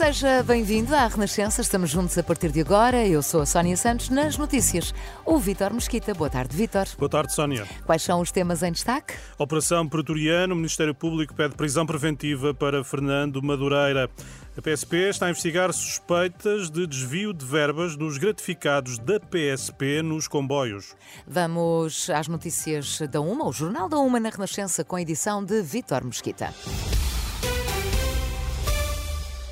Seja bem-vindo à Renascença, estamos juntos a partir de agora. Eu sou a Sónia Santos nas notícias. O Vítor Mesquita. Boa tarde, Vítor. Boa tarde, Sónia. Quais são os temas em destaque? Operação Pretoriano, o Ministério Público pede prisão preventiva para Fernando Madureira. A PSP está a investigar suspeitas de desvio de verbas dos gratificados da PSP nos comboios. Vamos às notícias da UMA, o Jornal da UMA na Renascença, com a edição de Vítor Mesquita.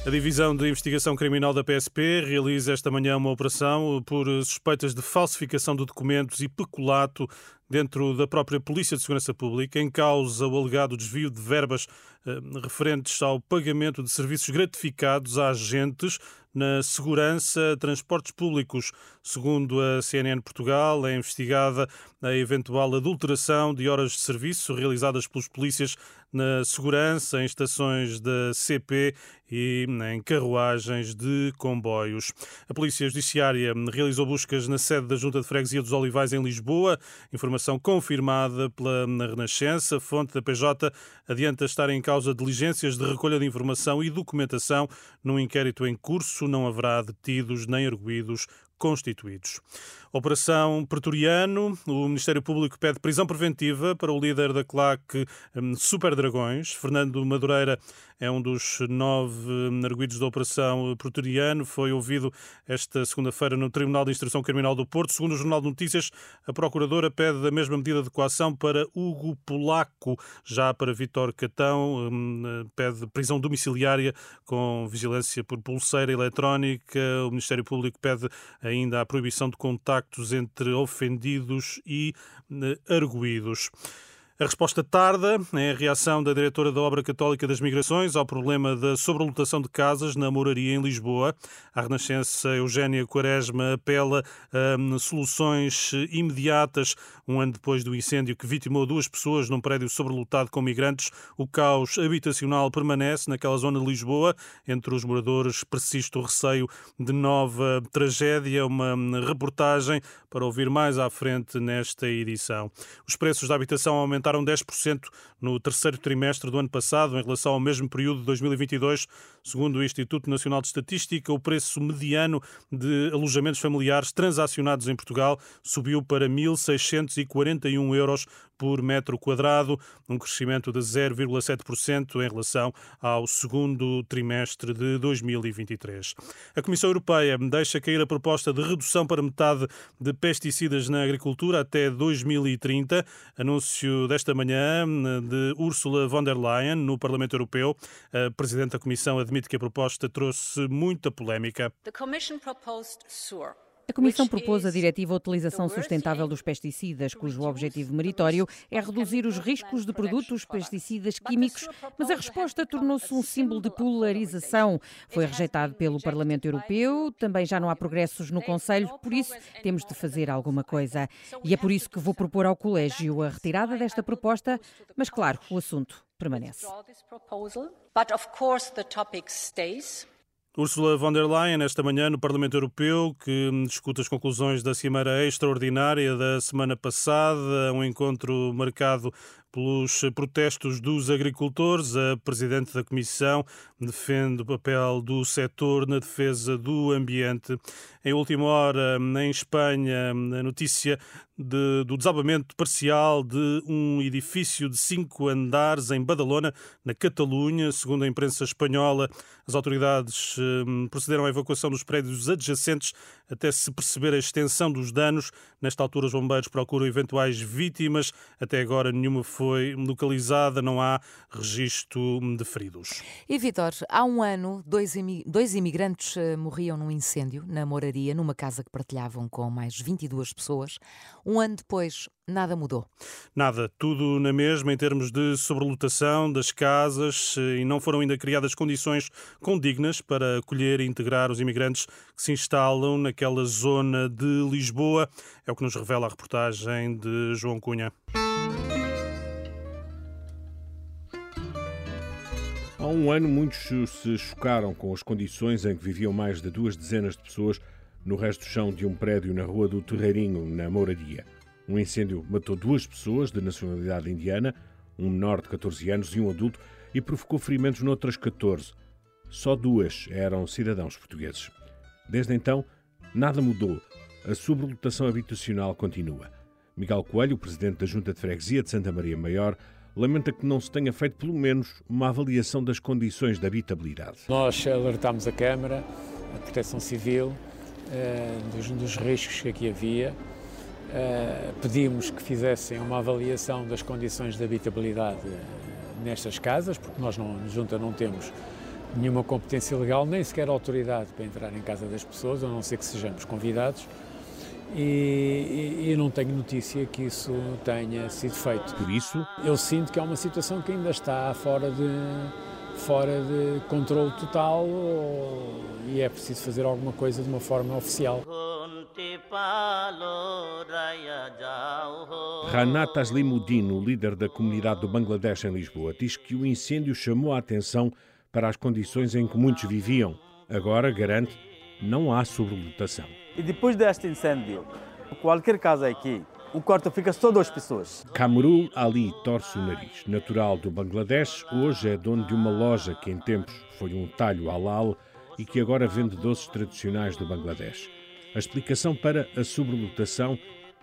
A Divisão de Investigação Criminal da PSP realiza esta manhã uma operação por suspeitas de falsificação de documentos e peculato dentro da própria Polícia de Segurança Pública, em causa o alegado desvio de verbas eh, referentes ao pagamento de serviços gratificados a agentes na segurança transportes públicos. Segundo a CNN Portugal, é investigada a eventual adulteração de horas de serviço realizadas pelos polícias na segurança em estações da CP e em carruagens de comboios. A Polícia Judiciária realizou buscas na sede da Junta de Freguesia dos Olivais em Lisboa, informação confirmada pela Renascença. Fonte da PJ adianta estar em causa diligências de recolha de informação e documentação num inquérito em curso. Não haverá detidos nem arguídos constituídos. Operação Pretoriano. O Ministério Público pede prisão preventiva para o líder da claque hum, Super Dragões. Fernando Madureira é um dos nove hum, arguídos da Operação Pretoriano. Foi ouvido esta segunda-feira no Tribunal de Instrução Criminal do Porto. Segundo o Jornal de Notícias, a Procuradora pede a mesma medida de coação para Hugo Polaco. Já para Vítor Catão, hum, pede prisão domiciliária com vigilância por pulseira eletrónica. O Ministério Público pede ainda a proibição de contactos entre ofendidos e eh, arguídos. A resposta tarda é a reação da diretora da Obra Católica das Migrações ao problema da sobrelotação de casas na moraria em Lisboa. A Renascença Eugénia Quaresma apela a hum, soluções imediatas. Um ano depois do incêndio que vitimou duas pessoas num prédio sobrelotado com migrantes, o caos habitacional permanece naquela zona de Lisboa. Entre os moradores persiste o receio de nova tragédia. Uma hum, reportagem para ouvir mais à frente nesta edição. Os preços da habitação aumentaram aumentaram 10% no terceiro trimestre do ano passado em relação ao mesmo período de 2022. Segundo o Instituto Nacional de Estatística, o preço mediano de alojamentos familiares transacionados em Portugal subiu para 1.641 euros por metro quadrado, um crescimento de 0,7% em relação ao segundo trimestre de 2023. A Comissão Europeia deixa cair a proposta de redução para metade de pesticidas na agricultura até 2030. Anúncio desta manhã de Ursula von der Leyen no Parlamento Europeu. A Presidente da Comissão admite que a proposta trouxe muita polémica. The Commission proposed SURE a Comissão propôs a Diretiva Utilização Sustentável dos Pesticidas, cujo objetivo meritório é reduzir os riscos de produtos pesticidas químicos, mas a resposta tornou-se um símbolo de polarização. Foi rejeitado pelo Parlamento Europeu, também já não há progressos no Conselho, por isso temos de fazer alguma coisa. E é por isso que vou propor ao Colégio a retirada desta proposta, mas claro, o assunto permanece. Ursula von der Leyen, esta manhã no Parlamento Europeu, que discute as conclusões da Cimeira Extraordinária da semana passada, um encontro marcado pelos protestos dos agricultores. A Presidente da Comissão defende o papel do setor na defesa do ambiente. Em última hora, em Espanha, a notícia de, do desabamento parcial de um edifício de cinco andares em Badalona, na Catalunha. Segundo a imprensa espanhola, as autoridades hum, procederam à evacuação dos prédios adjacentes até se perceber a extensão dos danos. Nesta altura, os bombeiros procuram eventuais vítimas. Até agora, nenhuma foi localizada, não há registro de feridos. E, Vitor, há um ano, dois, dois imigrantes eh, morriam num incêndio na moraria, numa casa que partilhavam com mais 22 pessoas. Um ano depois, nada mudou. Nada, tudo na mesma em termos de sobrelotação das casas eh, e não foram ainda criadas condições condignas para acolher e integrar os imigrantes que se instalam naquela zona de Lisboa. É o que nos revela a reportagem de João Cunha. um ano, muitos se chocaram com as condições em que viviam mais de duas dezenas de pessoas no resto do chão de um prédio na Rua do Terreirinho, na Mouradia. Um incêndio matou duas pessoas de nacionalidade indiana, um menor de 14 anos e um adulto, e provocou ferimentos noutras 14. Só duas eram cidadãos portugueses. Desde então, nada mudou. A sobrelotação habitacional continua. Miguel Coelho, presidente da Junta de Freguesia de Santa Maria Maior, lamenta que não se tenha feito pelo menos uma avaliação das condições de habitabilidade. Nós alertámos a Câmara, a Proteção Civil, eh, dos, dos riscos que aqui havia. Eh, pedimos que fizessem uma avaliação das condições de habitabilidade eh, nestas casas, porque nós, não, junta, não temos nenhuma competência legal, nem sequer autoridade para entrar em casa das pessoas, a não ser que sejamos convidados e, e, não tenho notícia que isso tenha sido feito. Por isso? Eu sinto que é uma situação que ainda está fora de, fora de controle total e é preciso fazer alguma coisa de uma forma oficial. Ranat Aslimuddin, o líder da comunidade do Bangladesh em Lisboa, diz que o incêndio chamou a atenção para as condições em que muitos viviam. Agora, garante, não há sobrelotação. E depois deste incêndio, qualquer casa aqui, o quarto fica só duas pessoas. Kamrul Ali torce o nariz. Natural do Bangladesh, hoje é dono de uma loja que em tempos foi um talho halal e que agora vende doces tradicionais do Bangladesh. A explicação para a sobrelotação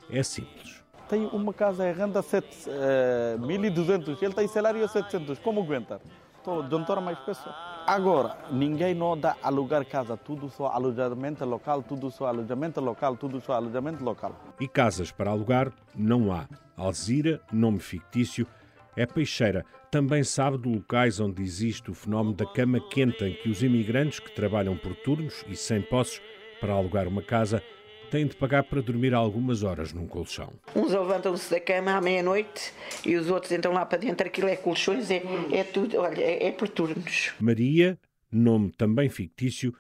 é simples. Tem uma casa, renda 7, uh, 1.200, ele tem salário 700, como aguentar? Estou de mais pessoas. Agora, ninguém não dá alugar casa, tudo só alojamento local, tudo só alojamento local, tudo só alojamento local. E casas para alugar não há. Alzira, nome fictício, é peixeira. Também sabe de locais onde existe o fenómeno da cama quente, em que os imigrantes que trabalham por turnos e sem posses para alugar uma casa têm de pagar para dormir algumas horas num colchão. Uns levantam-se da cama à meia-noite e os outros entram lá para dentro. Aquilo é colchões, é, é tudo, olha, é, é por turnos. Maria, nome também fictício,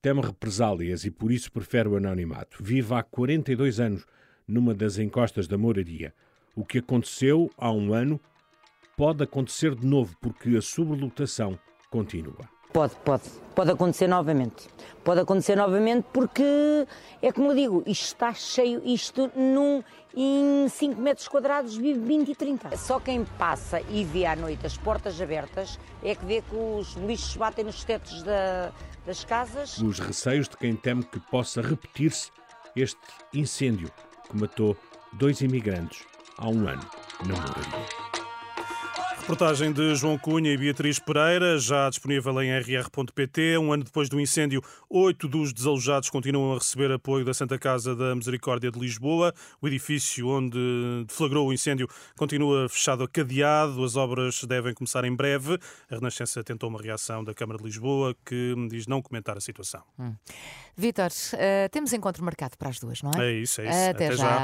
teme represálias e por isso prefere o anonimato. Vive há 42 anos numa das encostas da moradia. O que aconteceu há um ano pode acontecer de novo porque a sobrelotação continua. Pode, pode. Pode acontecer novamente. Pode acontecer novamente porque, é como eu digo, isto está cheio, isto num, em 5 metros quadrados vive 20 e 30. Só quem passa e vê à noite as portas abertas é que vê que os lixos batem nos tetos da, das casas. Os receios de quem teme que possa repetir-se este incêndio que matou dois imigrantes há um ano na Moradia. Reportagem de João Cunha e Beatriz Pereira, já disponível em rr.pt. Um ano depois do incêndio, oito dos desalojados continuam a receber apoio da Santa Casa da Misericórdia de Lisboa. O edifício onde deflagrou o incêndio continua fechado a cadeado. As obras devem começar em breve. A Renascença tentou uma reação da Câmara de Lisboa que diz não comentar a situação. Hum. Vítor, uh, temos encontro marcado para as duas, não é? É isso, é isso. Até, Até já. já.